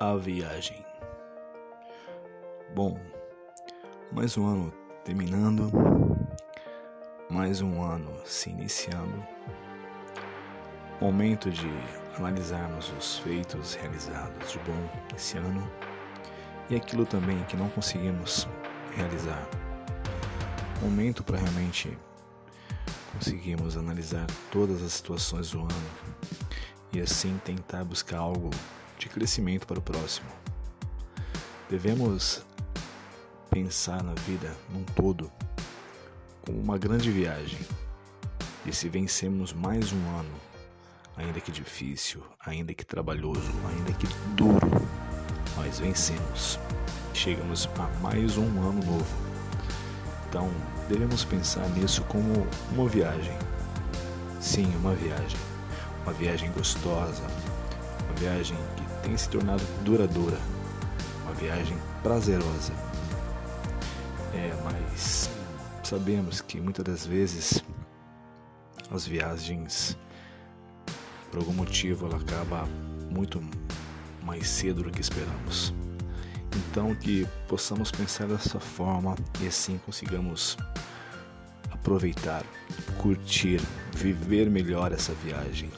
A viagem. Bom, mais um ano terminando, mais um ano se iniciando. Momento de analisarmos os feitos realizados de bom esse ano e aquilo também que não conseguimos realizar. Momento para realmente conseguirmos analisar todas as situações do ano e assim tentar buscar algo de crescimento para o próximo. Devemos pensar na vida num todo como uma grande viagem. E se vencemos mais um ano, ainda que difícil, ainda que trabalhoso, ainda que duro, nós vencemos. Chegamos a mais um ano novo. Então, devemos pensar nisso como uma viagem. Sim, uma viagem. Uma viagem gostosa, uma viagem que tem se tornado duradoura, uma viagem prazerosa. É, mas sabemos que muitas das vezes as viagens, por algum motivo, ela acaba muito mais cedo do que esperamos. Então que possamos pensar dessa forma e assim consigamos aproveitar, curtir, viver melhor essa viagem,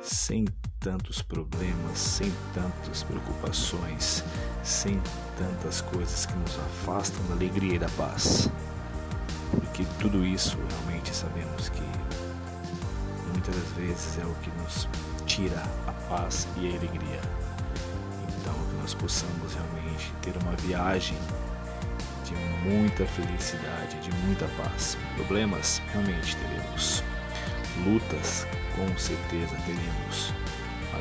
sem tantos problemas, sem tantas preocupações, sem tantas coisas que nos afastam da alegria e da paz. Porque tudo isso realmente sabemos que muitas das vezes é o que nos tira a paz e a alegria. Então, que nós possamos realmente ter uma viagem de muita felicidade, de muita paz. Problemas realmente teremos. Lutas com certeza teremos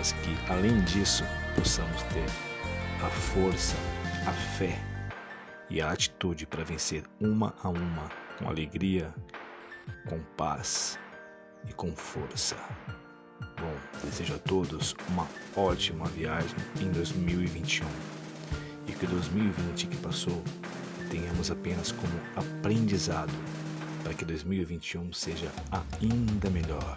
mas que além disso possamos ter a força, a fé e a atitude para vencer uma a uma com alegria, com paz e com força. Bom, desejo a todos uma ótima viagem em 2021 e que 2020 que passou tenhamos apenas como aprendizado para que 2021 seja ainda melhor.